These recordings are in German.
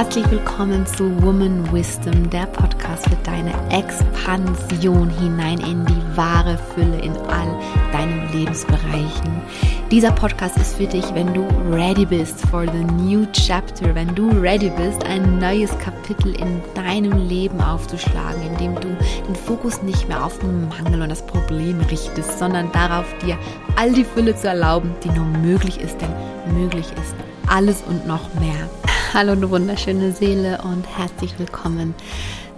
Herzlich willkommen zu Woman Wisdom, der Podcast für deine Expansion hinein in die wahre Fülle in all deinen Lebensbereichen. Dieser Podcast ist für dich, wenn du ready bist for the new chapter, wenn du ready bist, ein neues Kapitel in deinem Leben aufzuschlagen, indem du den Fokus nicht mehr auf den Mangel und das Problem richtest, sondern darauf, dir all die Fülle zu erlauben, die nur möglich ist, denn möglich ist alles und noch mehr. Hallo, du wunderschöne Seele und herzlich willkommen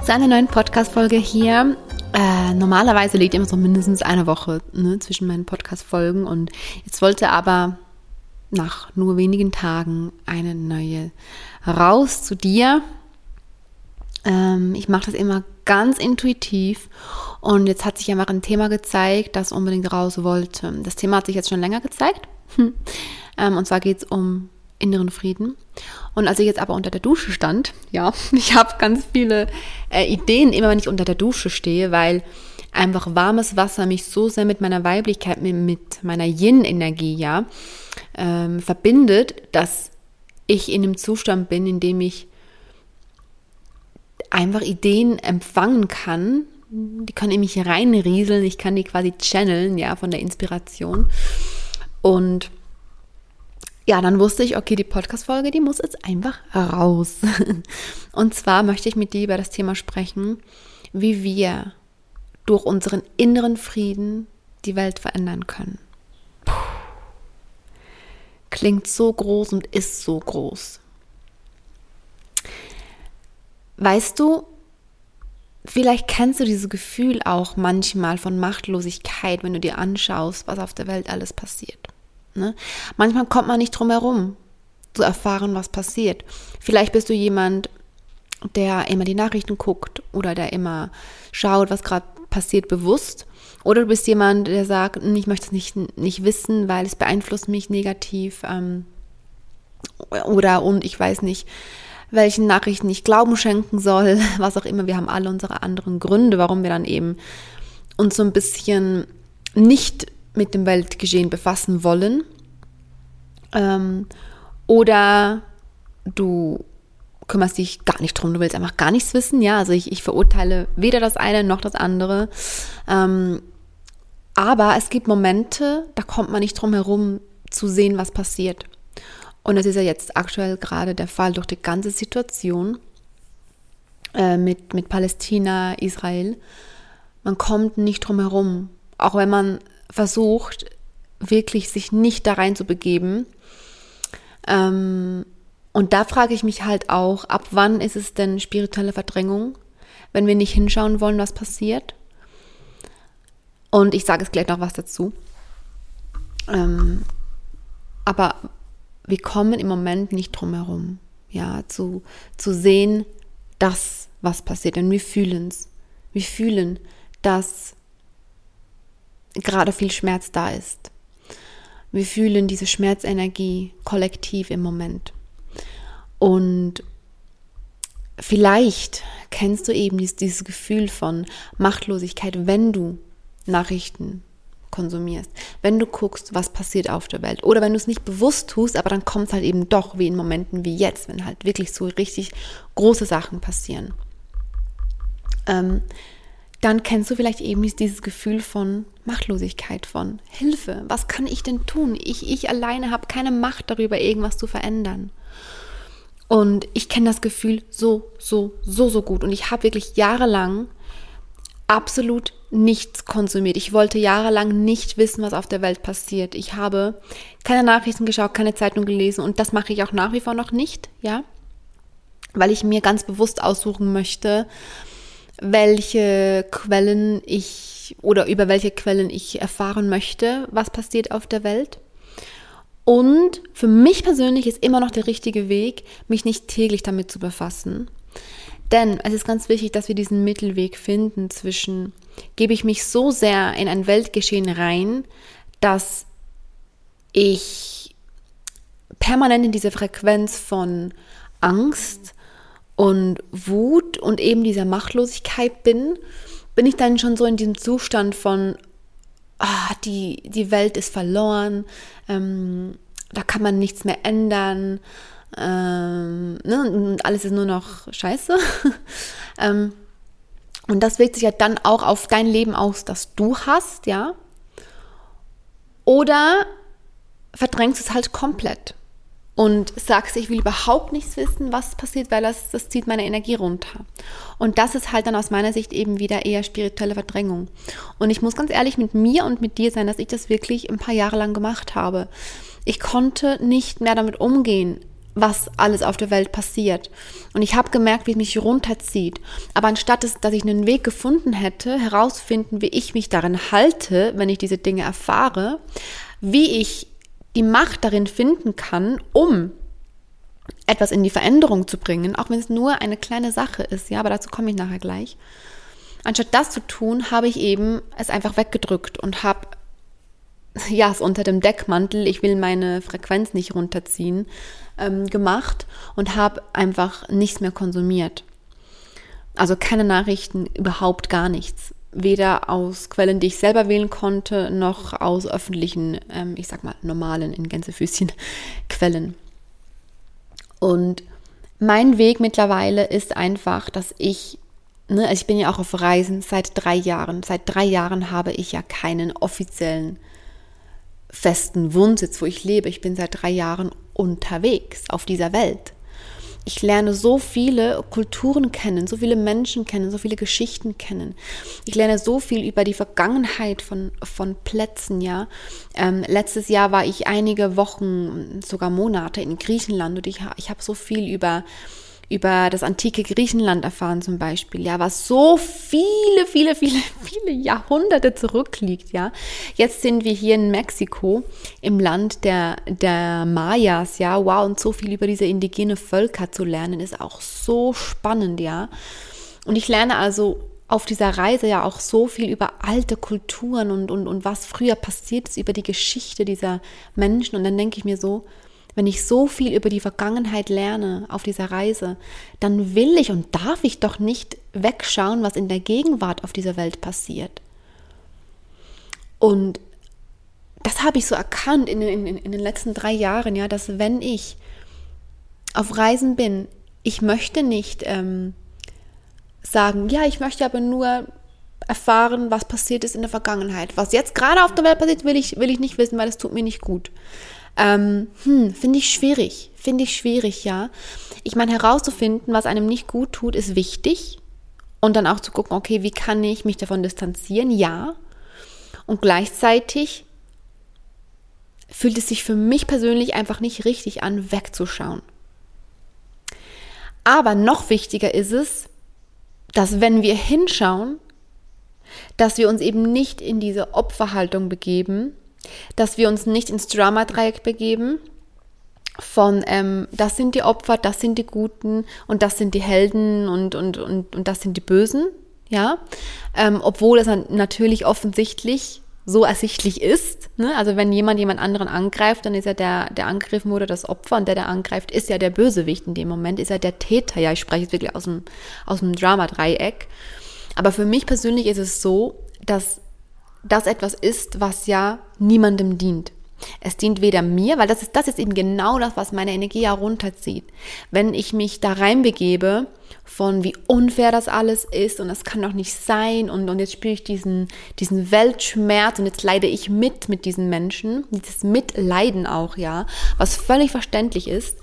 zu einer neuen Podcast-Folge hier. Äh, normalerweise liegt immer so mindestens eine Woche ne, zwischen meinen Podcast-Folgen und jetzt wollte aber nach nur wenigen Tagen eine neue raus zu dir. Ähm, ich mache das immer ganz intuitiv und jetzt hat sich einfach ein Thema gezeigt, das unbedingt raus wollte. Das Thema hat sich jetzt schon länger gezeigt. ähm, und zwar geht es um inneren Frieden. Und als ich jetzt aber unter der Dusche stand, ja, ich habe ganz viele äh, Ideen, immer wenn ich unter der Dusche stehe, weil einfach warmes Wasser mich so sehr mit meiner Weiblichkeit, mit, meiner Yin-Energie, ja, ähm, verbindet, dass ich in einem Zustand bin, in dem ich einfach Ideen empfangen kann. Die können in mich reinrieseln, ich kann die quasi channeln, ja, von der Inspiration. Und ja, dann wusste ich, okay, die Podcast-Folge, die muss jetzt einfach raus. Und zwar möchte ich mit dir über das Thema sprechen, wie wir durch unseren inneren Frieden die Welt verändern können. Puh. Klingt so groß und ist so groß. Weißt du, vielleicht kennst du dieses Gefühl auch manchmal von Machtlosigkeit, wenn du dir anschaust, was auf der Welt alles passiert. Ne? Manchmal kommt man nicht drum herum, zu erfahren, was passiert. Vielleicht bist du jemand, der immer die Nachrichten guckt oder der immer schaut, was gerade passiert, bewusst. Oder du bist jemand, der sagt, hm, ich möchte es nicht, nicht wissen, weil es beeinflusst mich negativ. Ähm, oder und ich weiß nicht, welchen Nachrichten ich Glauben schenken soll, was auch immer. Wir haben alle unsere anderen Gründe, warum wir dann eben uns so ein bisschen nicht mit dem Weltgeschehen befassen wollen. Ähm, oder du kümmerst dich gar nicht drum, du willst einfach gar nichts wissen, ja. Also ich, ich verurteile weder das eine noch das andere. Ähm, aber es gibt Momente, da kommt man nicht drum herum zu sehen, was passiert. Und das ist ja jetzt aktuell gerade der Fall durch die ganze Situation äh, mit, mit Palästina, Israel. Man kommt nicht drum herum. Auch wenn man versucht, wirklich sich nicht da rein zu begeben. Ähm, und da frage ich mich halt auch, ab wann ist es denn spirituelle Verdrängung, wenn wir nicht hinschauen wollen, was passiert? Und ich sage es gleich noch was dazu. Ähm, aber wir kommen im Moment nicht drum herum, ja, zu, zu sehen, das, was passiert. Denn wir fühlen es. Wir fühlen, dass gerade viel Schmerz da ist. Wir fühlen diese Schmerzenergie kollektiv im Moment. Und vielleicht kennst du eben dieses, dieses Gefühl von Machtlosigkeit, wenn du Nachrichten konsumierst, wenn du guckst, was passiert auf der Welt oder wenn du es nicht bewusst tust, aber dann kommt es halt eben doch wie in Momenten wie jetzt, wenn halt wirklich so richtig große Sachen passieren. Ähm, dann kennst du vielleicht eben dieses Gefühl von Machtlosigkeit, von Hilfe. Was kann ich denn tun? Ich, ich alleine habe keine Macht darüber, irgendwas zu verändern. Und ich kenne das Gefühl so, so, so, so gut. Und ich habe wirklich jahrelang absolut nichts konsumiert. Ich wollte jahrelang nicht wissen, was auf der Welt passiert. Ich habe keine Nachrichten geschaut, keine Zeitung gelesen und das mache ich auch nach wie vor noch nicht, ja, weil ich mir ganz bewusst aussuchen möchte, welche Quellen ich oder über welche Quellen ich erfahren möchte, was passiert auf der Welt. Und für mich persönlich ist immer noch der richtige Weg, mich nicht täglich damit zu befassen. Denn es ist ganz wichtig, dass wir diesen Mittelweg finden zwischen, gebe ich mich so sehr in ein Weltgeschehen rein, dass ich permanent in diese Frequenz von Angst, und Wut und eben dieser Machtlosigkeit bin, bin ich dann schon so in diesem Zustand von, ah, die, die Welt ist verloren, ähm, da kann man nichts mehr ändern, ähm, ne, und alles ist nur noch scheiße. ähm, und das wirkt sich ja dann auch auf dein Leben aus, das du hast, ja. Oder verdrängst es halt komplett und sagst, ich will überhaupt nichts wissen, was passiert, weil das, das zieht meine Energie runter. Und das ist halt dann aus meiner Sicht eben wieder eher spirituelle Verdrängung. Und ich muss ganz ehrlich mit mir und mit dir sein, dass ich das wirklich ein paar Jahre lang gemacht habe. Ich konnte nicht mehr damit umgehen, was alles auf der Welt passiert. Und ich habe gemerkt, wie es mich runterzieht. Aber anstatt dass, dass ich einen Weg gefunden hätte, herauszufinden, wie ich mich darin halte, wenn ich diese Dinge erfahre, wie ich die Macht darin finden kann, um etwas in die Veränderung zu bringen, auch wenn es nur eine kleine Sache ist, ja, aber dazu komme ich nachher gleich. Anstatt das zu tun, habe ich eben es einfach weggedrückt und habe ja, es unter dem Deckmantel, ich will meine Frequenz nicht runterziehen, ähm, gemacht und habe einfach nichts mehr konsumiert. Also keine Nachrichten, überhaupt gar nichts weder aus Quellen, die ich selber wählen konnte, noch aus öffentlichen, ähm, ich sag mal, normalen, in Gänsefüßchen, Quellen. Und mein Weg mittlerweile ist einfach, dass ich, ne, also ich bin ja auch auf Reisen seit drei Jahren. Seit drei Jahren habe ich ja keinen offiziellen festen Wohnsitz, wo ich lebe. Ich bin seit drei Jahren unterwegs auf dieser Welt ich lerne so viele Kulturen kennen, so viele Menschen kennen, so viele Geschichten kennen. Ich lerne so viel über die Vergangenheit von, von Plätzen, ja. Ähm, letztes Jahr war ich einige Wochen, sogar Monate in Griechenland und ich, ich habe so viel über über das antike Griechenland erfahren zum Beispiel, ja, was so viele, viele, viele, viele Jahrhunderte zurückliegt, ja. Jetzt sind wir hier in Mexiko, im Land der, der Mayas, ja, wow, und so viel über diese indigene Völker zu lernen, ist auch so spannend, ja. Und ich lerne also auf dieser Reise ja auch so viel über alte Kulturen und, und, und was früher passiert ist, über die Geschichte dieser Menschen. Und dann denke ich mir so, wenn ich so viel über die Vergangenheit lerne auf dieser Reise, dann will ich und darf ich doch nicht wegschauen, was in der Gegenwart auf dieser Welt passiert. Und das habe ich so erkannt in, in, in den letzten drei Jahren, ja, dass wenn ich auf Reisen bin, ich möchte nicht ähm, sagen, ja, ich möchte aber nur erfahren, was passiert ist in der Vergangenheit. Was jetzt gerade auf der Welt passiert, will ich, will ich nicht wissen, weil es tut mir nicht gut. Ähm, hm, finde ich schwierig. Finde ich schwierig, ja. Ich meine, herauszufinden, was einem nicht gut tut, ist wichtig. Und dann auch zu gucken, okay, wie kann ich mich davon distanzieren? Ja. Und gleichzeitig fühlt es sich für mich persönlich einfach nicht richtig an, wegzuschauen. Aber noch wichtiger ist es, dass wenn wir hinschauen, dass wir uns eben nicht in diese Opferhaltung begeben, dass wir uns nicht ins Drama-Dreieck begeben von ähm, das sind die Opfer, das sind die Guten und das sind die Helden und, und, und, und das sind die Bösen, ja, ähm, obwohl es natürlich offensichtlich so ersichtlich ist. Ne? Also wenn jemand jemand anderen angreift, dann ist ja der, der angegriffen wurde das Opfer und der, der angreift, ist ja der Bösewicht in dem Moment, ist ja der Täter. Ja, ich spreche jetzt wirklich aus dem, aus dem Drama-Dreieck. Aber für mich persönlich ist es so, dass das etwas ist, was ja niemandem dient. Es dient weder mir, weil das ist, das ist eben genau das, was meine Energie ja runterzieht. Wenn ich mich da reinbegebe, von wie unfair das alles ist und das kann doch nicht sein und, und jetzt spüre ich diesen, diesen Weltschmerz und jetzt leide ich mit mit diesen Menschen, dieses Mitleiden auch, ja, was völlig verständlich ist.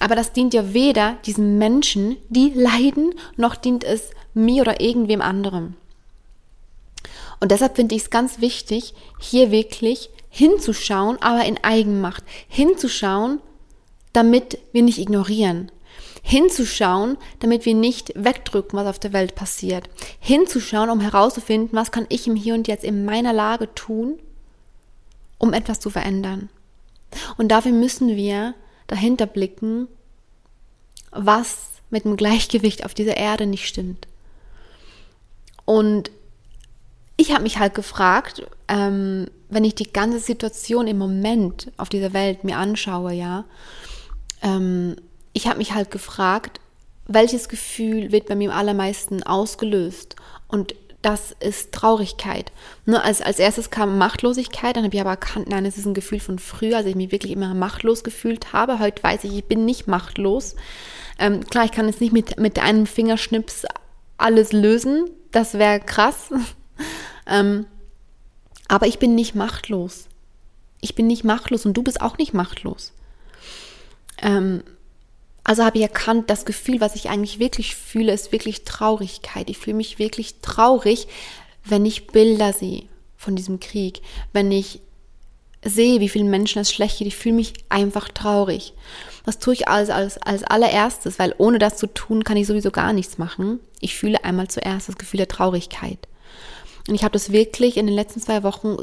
Aber das dient ja weder diesen Menschen, die leiden, noch dient es mir oder irgendwem anderem. Und deshalb finde ich es ganz wichtig, hier wirklich hinzuschauen, aber in Eigenmacht. Hinzuschauen, damit wir nicht ignorieren. Hinzuschauen, damit wir nicht wegdrücken, was auf der Welt passiert. Hinzuschauen, um herauszufinden, was kann ich im Hier und Jetzt in meiner Lage tun, um etwas zu verändern. Und dafür müssen wir dahinter blicken, was mit dem Gleichgewicht auf dieser Erde nicht stimmt. Und ich habe mich halt gefragt, ähm, wenn ich die ganze Situation im Moment auf dieser Welt mir anschaue, ja, ähm, ich habe mich halt gefragt, welches Gefühl wird bei mir am allermeisten ausgelöst? Und das ist Traurigkeit. Ne, als, als erstes kam Machtlosigkeit, dann habe ich aber erkannt, nein, es ist ein Gefühl von früher, als ich mich wirklich immer machtlos gefühlt habe. Heute weiß ich, ich bin nicht machtlos. Ähm, klar, ich kann jetzt nicht mit, mit einem Fingerschnips alles lösen, das wäre krass. Ähm, aber ich bin nicht machtlos. Ich bin nicht machtlos und du bist auch nicht machtlos. Ähm, also habe ich erkannt, das Gefühl, was ich eigentlich wirklich fühle, ist wirklich Traurigkeit. Ich fühle mich wirklich traurig, wenn ich Bilder sehe von diesem Krieg, wenn ich sehe, wie vielen Menschen es schlecht geht. Ich fühle mich einfach traurig. Das tue ich als, als, als allererstes, weil ohne das zu tun, kann ich sowieso gar nichts machen. Ich fühle einmal zuerst das Gefühl der Traurigkeit. Und ich habe das wirklich in den letzten zwei Wochen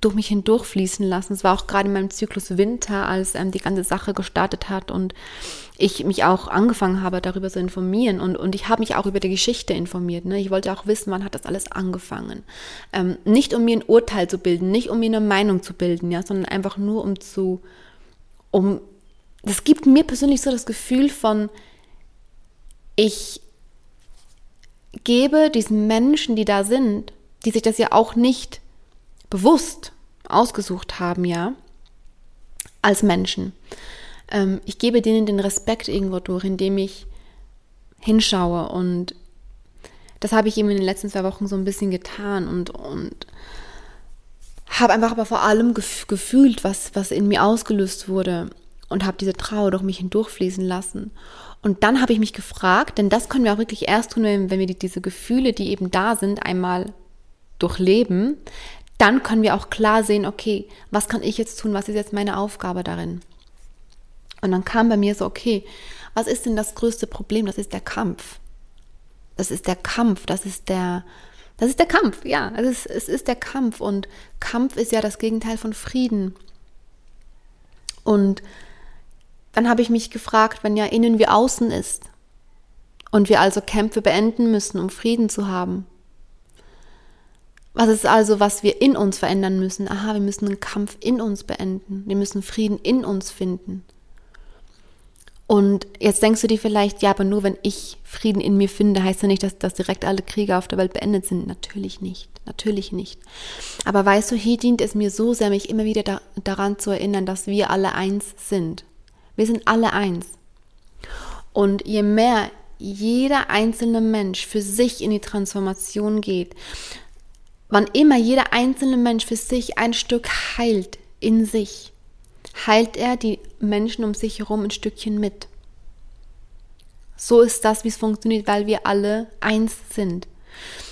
durch mich hindurchfließen lassen. Es war auch gerade in meinem Zyklus Winter, als ähm, die ganze Sache gestartet hat und ich mich auch angefangen habe, darüber zu informieren. Und, und ich habe mich auch über die Geschichte informiert. Ne? Ich wollte auch wissen, wann hat das alles angefangen. Ähm, nicht um mir ein Urteil zu bilden, nicht um mir eine Meinung zu bilden, ja, sondern einfach nur um zu, um, das gibt mir persönlich so das Gefühl von, ich gebe diesen Menschen, die da sind, die sich das ja auch nicht bewusst ausgesucht haben, ja, als Menschen. Ähm, ich gebe denen den Respekt irgendwo durch, indem ich hinschaue und das habe ich eben in den letzten zwei Wochen so ein bisschen getan und, und habe einfach aber vor allem gef gefühlt, was, was in mir ausgelöst wurde und habe diese Trauer durch mich hindurchfließen lassen. Und dann habe ich mich gefragt, denn das können wir auch wirklich erst tun, wenn, wir die, diese Gefühle, die eben da sind, einmal durchleben, dann können wir auch klar sehen, okay, was kann ich jetzt tun, was ist jetzt meine Aufgabe darin? Und dann kam bei mir so, okay, was ist denn das größte Problem? Das ist der Kampf. Das ist der Kampf, das ist der, das ist der Kampf, ja, es ist, es ist der Kampf und Kampf ist ja das Gegenteil von Frieden. Und dann habe ich mich gefragt, wenn ja innen wie außen ist und wir also Kämpfe beenden müssen, um Frieden zu haben, was ist also, was wir in uns verändern müssen? Aha, wir müssen einen Kampf in uns beenden. Wir müssen Frieden in uns finden. Und jetzt denkst du dir vielleicht, ja, aber nur wenn ich Frieden in mir finde, heißt ja nicht, dass, dass direkt alle Kriege auf der Welt beendet sind. Natürlich nicht. Natürlich nicht. Aber weißt du, hier dient es mir so sehr, mich immer wieder da, daran zu erinnern, dass wir alle eins sind. Wir sind alle eins. Und je mehr jeder einzelne Mensch für sich in die Transformation geht, Wann immer jeder einzelne Mensch für sich ein Stück heilt in sich, heilt er die Menschen um sich herum ein Stückchen mit. So ist das, wie es funktioniert, weil wir alle eins sind.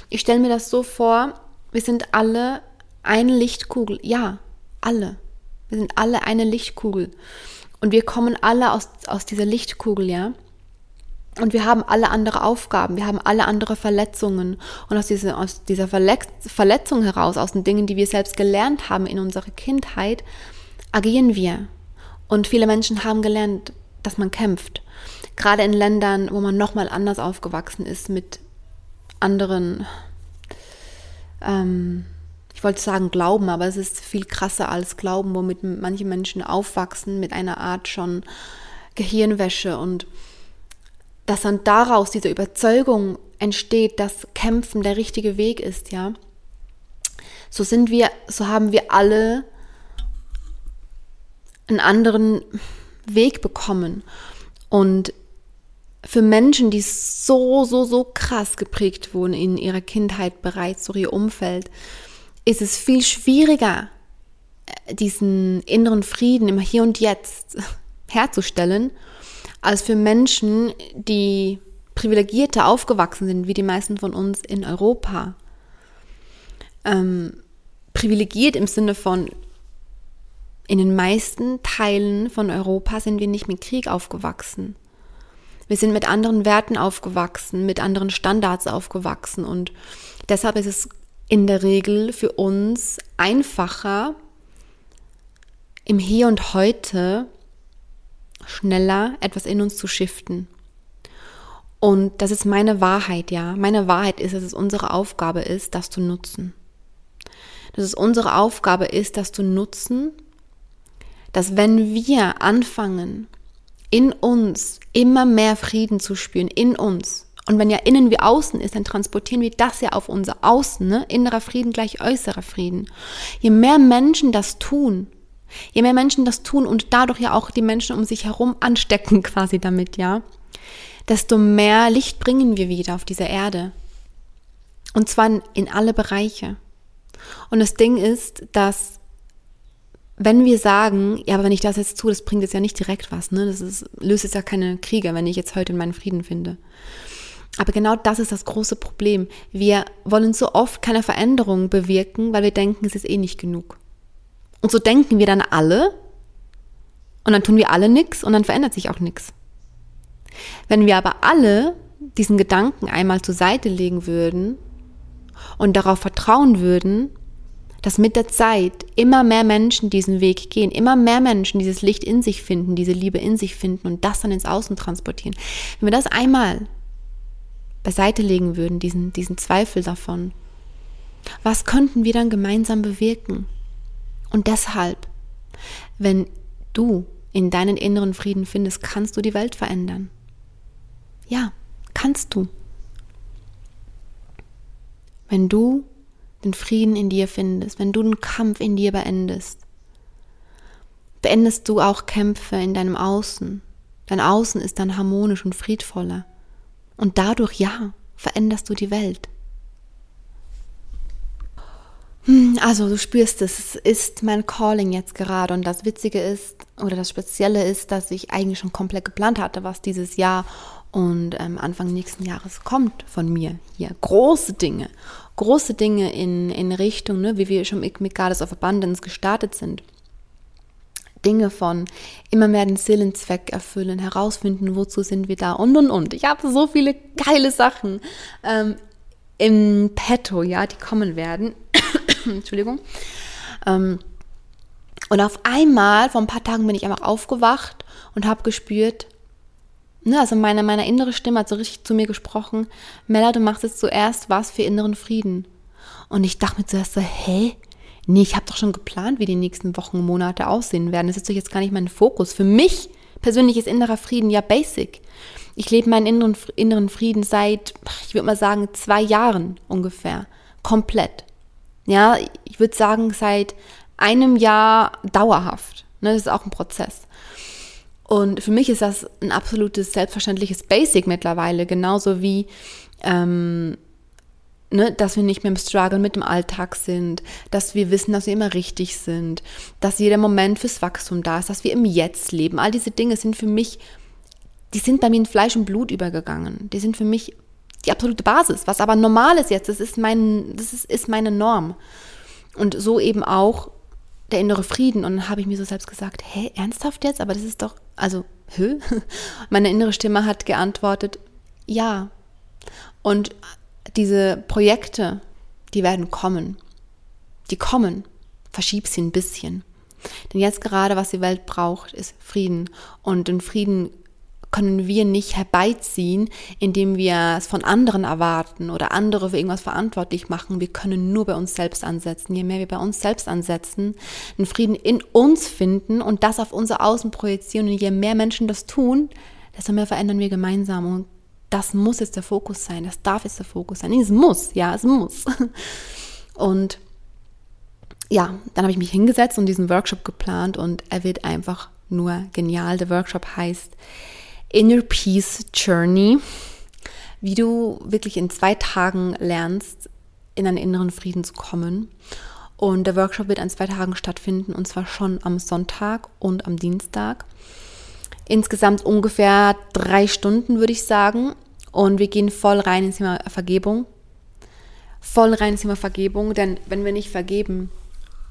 Ich stelle mir das so vor, wir sind alle eine Lichtkugel. Ja, alle. Wir sind alle eine Lichtkugel. Und wir kommen alle aus, aus dieser Lichtkugel, ja. Und wir haben alle andere Aufgaben, wir haben alle andere Verletzungen. Und aus dieser, aus dieser Verletzung heraus, aus den Dingen, die wir selbst gelernt haben in unserer Kindheit, agieren wir. Und viele Menschen haben gelernt, dass man kämpft. Gerade in Ländern, wo man nochmal anders aufgewachsen ist mit anderen, ähm, ich wollte sagen Glauben, aber es ist viel krasser als Glauben, womit manche Menschen aufwachsen mit einer Art schon Gehirnwäsche und dass dann daraus diese Überzeugung entsteht, dass Kämpfen der richtige Weg ist, ja. So sind wir, so haben wir alle einen anderen Weg bekommen. Und für Menschen, die so, so, so krass geprägt wurden in ihrer Kindheit bereits durch ihr Umfeld, ist es viel schwieriger, diesen inneren Frieden im Hier und Jetzt herzustellen als für Menschen, die privilegierter aufgewachsen sind, wie die meisten von uns in Europa. Ähm, privilegiert im Sinne von, in den meisten Teilen von Europa sind wir nicht mit Krieg aufgewachsen. Wir sind mit anderen Werten aufgewachsen, mit anderen Standards aufgewachsen und deshalb ist es in der Regel für uns einfacher, im Hier und Heute schneller etwas in uns zu shiften. Und das ist meine Wahrheit, ja. Meine Wahrheit ist, dass es unsere Aufgabe ist, das zu nutzen. Dass es unsere Aufgabe ist, das zu nutzen, dass wenn wir anfangen, in uns immer mehr Frieden zu spüren, in uns, Und wenn ja innen wie außen ist, dann transportieren wir das ja auf unser Außen. Ne? Innerer Frieden gleich äußerer Frieden. Je mehr Menschen das tun, je mehr Menschen das tun und dadurch ja auch die Menschen um sich herum anstecken quasi damit, ja, desto mehr Licht bringen wir wieder auf diese Erde. Und zwar in alle Bereiche. Und das Ding ist, dass wenn wir sagen, ja, aber wenn ich das jetzt tue, das bringt jetzt ja nicht direkt was, ne? Das ist, löst jetzt ja keine Kriege, wenn ich jetzt heute in meinen Frieden finde. Aber genau das ist das große Problem. Wir wollen so oft keine Veränderung bewirken, weil wir denken, es ist eh nicht genug. Und so denken wir dann alle und dann tun wir alle nichts und dann verändert sich auch nichts. Wenn wir aber alle diesen Gedanken einmal zur Seite legen würden und darauf vertrauen würden, dass mit der Zeit immer mehr Menschen diesen Weg gehen, immer mehr Menschen dieses Licht in sich finden, diese Liebe in sich finden und das dann ins Außen transportieren. Wenn wir das einmal beiseite legen würden, diesen, diesen Zweifel davon, was könnten wir dann gemeinsam bewirken? Und deshalb, wenn du in deinen inneren Frieden findest, kannst du die Welt verändern. Ja, kannst du. Wenn du den Frieden in dir findest, wenn du den Kampf in dir beendest, beendest du auch Kämpfe in deinem Außen. Dein Außen ist dann harmonisch und friedvoller. Und dadurch, ja, veränderst du die Welt. Hm, also du spürst es, es ist mein Calling jetzt gerade und das Witzige ist oder das Spezielle ist, dass ich eigentlich schon komplett geplant hatte, was dieses Jahr und ähm, Anfang nächsten Jahres kommt von mir hier. Große Dinge, große Dinge in, in Richtung, ne, wie wir schon mit, Goddess of Abundance gestartet sind. Dinge von immer mehr den Seelenzweck erfüllen, herausfinden, wozu sind wir da und und und. Ich habe so viele geile Sachen ähm, im Petto, ja, die kommen werden. Entschuldigung. Ähm, und auf einmal, vor ein paar Tagen bin ich einfach aufgewacht und habe gespürt, ne, also meine, meine innere Stimme hat so richtig zu mir gesprochen, Mella, du machst jetzt zuerst was für inneren Frieden. Und ich dachte mir zuerst so, hä? Nee, ich habe doch schon geplant, wie die nächsten Wochen und Monate aussehen werden. Das ist doch jetzt gar nicht mein Fokus. Für mich persönlich ist innerer Frieden ja basic. Ich lebe meinen inneren, inneren Frieden seit, ich würde mal sagen, zwei Jahren ungefähr. Komplett. Ja, ich würde sagen, seit einem Jahr dauerhaft. Ne, das ist auch ein Prozess. Und für mich ist das ein absolutes selbstverständliches Basic mittlerweile, genauso wie ähm, ne, dass wir nicht mehr im Struggle mit dem Alltag sind, dass wir wissen, dass wir immer richtig sind, dass jeder Moment fürs Wachstum da ist, dass wir im Jetzt leben. All diese Dinge sind für mich, die sind bei mir in Fleisch und Blut übergegangen. Die sind für mich die absolute Basis. Was aber normal ist jetzt, das ist, mein, das ist, ist meine Norm. Und so eben auch der innere Frieden. Und dann habe ich mir so selbst gesagt, hä, ernsthaft jetzt? Aber das ist doch, also, hä? Meine innere Stimme hat geantwortet, ja. Und diese Projekte, die werden kommen. Die kommen. Verschieb sie ein bisschen. Denn jetzt gerade, was die Welt braucht, ist Frieden. Und den Frieden können wir nicht herbeiziehen, indem wir es von anderen erwarten oder andere für irgendwas verantwortlich machen. Wir können nur bei uns selbst ansetzen. Je mehr wir bei uns selbst ansetzen, den Frieden in uns finden und das auf unser Außen projizieren und je mehr Menschen das tun, desto mehr verändern wir gemeinsam. Und das muss jetzt der Fokus sein, das darf jetzt der Fokus sein. Es muss, ja, es muss. Und ja, dann habe ich mich hingesetzt und diesen Workshop geplant und er wird einfach nur genial. Der Workshop heißt Inner Peace Journey, wie du wirklich in zwei Tagen lernst, in einen inneren Frieden zu kommen. Und der Workshop wird an zwei Tagen stattfinden und zwar schon am Sonntag und am Dienstag. Insgesamt ungefähr drei Stunden, würde ich sagen. Und wir gehen voll rein ins Thema Vergebung. Voll rein ins Thema Vergebung, denn wenn wir nicht vergeben,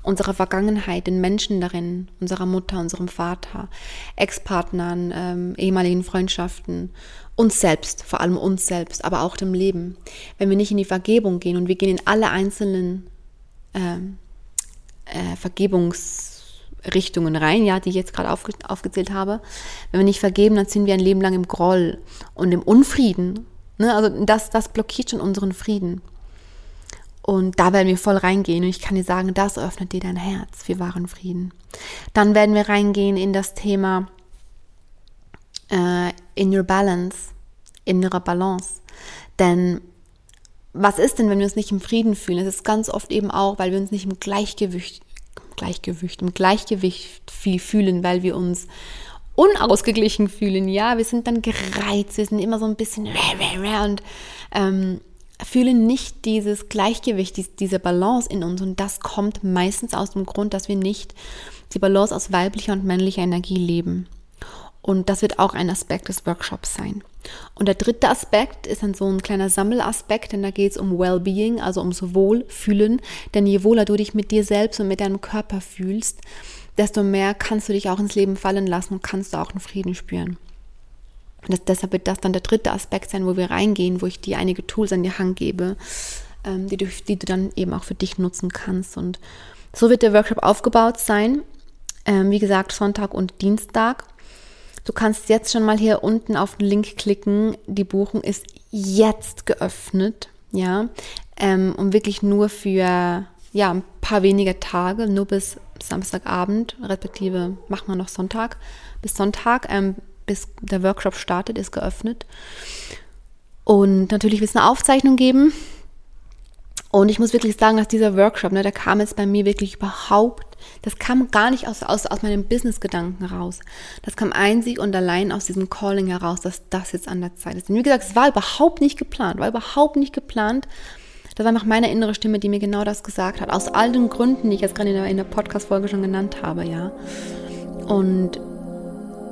unserer Vergangenheit, den Menschen darin, unserer Mutter, unserem Vater, Ex-Partnern, ähm, ehemaligen Freundschaften, uns selbst, vor allem uns selbst, aber auch dem Leben. Wenn wir nicht in die Vergebung gehen und wir gehen in alle einzelnen ähm, äh, Vergebungsrichtungen rein, ja, die ich jetzt gerade aufge aufgezählt habe, wenn wir nicht vergeben, dann sind wir ein Leben lang im Groll und im Unfrieden. Ne? Also das, das blockiert schon unseren Frieden. Und da werden wir voll reingehen und ich kann dir sagen, das öffnet dir dein Herz für wahren Frieden. Dann werden wir reingehen in das Thema äh, in your balance, innerer Balance. Denn was ist denn, wenn wir uns nicht im Frieden fühlen? Es ist ganz oft eben auch, weil wir uns nicht im Gleichgewicht, Gleichgewicht, im Gleichgewicht fühlen, weil wir uns unausgeglichen fühlen. Ja, wir sind dann gereizt, wir sind immer so ein bisschen und ähm, fühlen nicht dieses Gleichgewicht, diese Balance in uns. Und das kommt meistens aus dem Grund, dass wir nicht die Balance aus weiblicher und männlicher Energie leben. Und das wird auch ein Aspekt des Workshops sein. Und der dritte Aspekt ist dann so ein kleiner Sammelaspekt, denn da geht es um Wellbeing, also ums Wohlfühlen. Denn je wohler du dich mit dir selbst und mit deinem Körper fühlst, desto mehr kannst du dich auch ins Leben fallen lassen und kannst du auch einen Frieden spüren. Das, deshalb wird das dann der dritte Aspekt sein, wo wir reingehen, wo ich dir einige Tools an die Hand gebe, ähm, die, du, die du dann eben auch für dich nutzen kannst. Und so wird der Workshop aufgebaut sein. Ähm, wie gesagt, Sonntag und Dienstag. Du kannst jetzt schon mal hier unten auf den Link klicken. Die Buchung ist jetzt geöffnet, ja, ähm, und wirklich nur für ja ein paar weniger Tage, nur bis Samstagabend, respektive machen wir noch Sonntag, bis Sonntag, ähm, bis der Workshop startet, ist geöffnet. Und natürlich wird es eine Aufzeichnung geben. Und ich muss wirklich sagen, dass dieser Workshop, ne, der kam jetzt bei mir wirklich überhaupt, das kam gar nicht aus, aus, aus meinem Business-Gedanken raus. Das kam einzig und allein aus diesem Calling heraus, dass das jetzt an der Zeit ist. Und wie gesagt, es war überhaupt nicht geplant, war überhaupt nicht geplant. Das war einfach meine innere Stimme, die mir genau das gesagt hat. Aus all den Gründen, die ich jetzt gerade in der, der Podcast-Folge schon genannt habe, ja. Und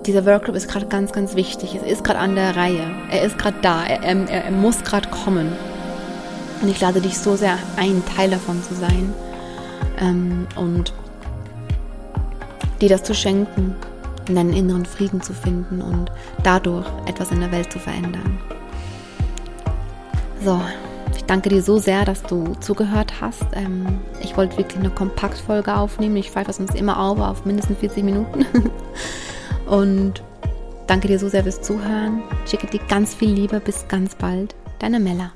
dieser Workshop ist gerade ganz, ganz wichtig. Es ist gerade an der Reihe. Er ist gerade da. Er, er, er muss gerade kommen. Und ich lade dich so sehr ein, Teil davon zu sein. Ähm, und dir das zu schenken, in deinen inneren Frieden zu finden und dadurch etwas in der Welt zu verändern. So, ich danke dir so sehr, dass du zugehört hast. Ähm, ich wollte wirklich eine Kompaktfolge aufnehmen. Ich pfeife sonst immer auf auf mindestens 40 Minuten. und danke dir so sehr fürs Zuhören. Schicke dir ganz viel Liebe. Bis ganz bald. Deine Mella.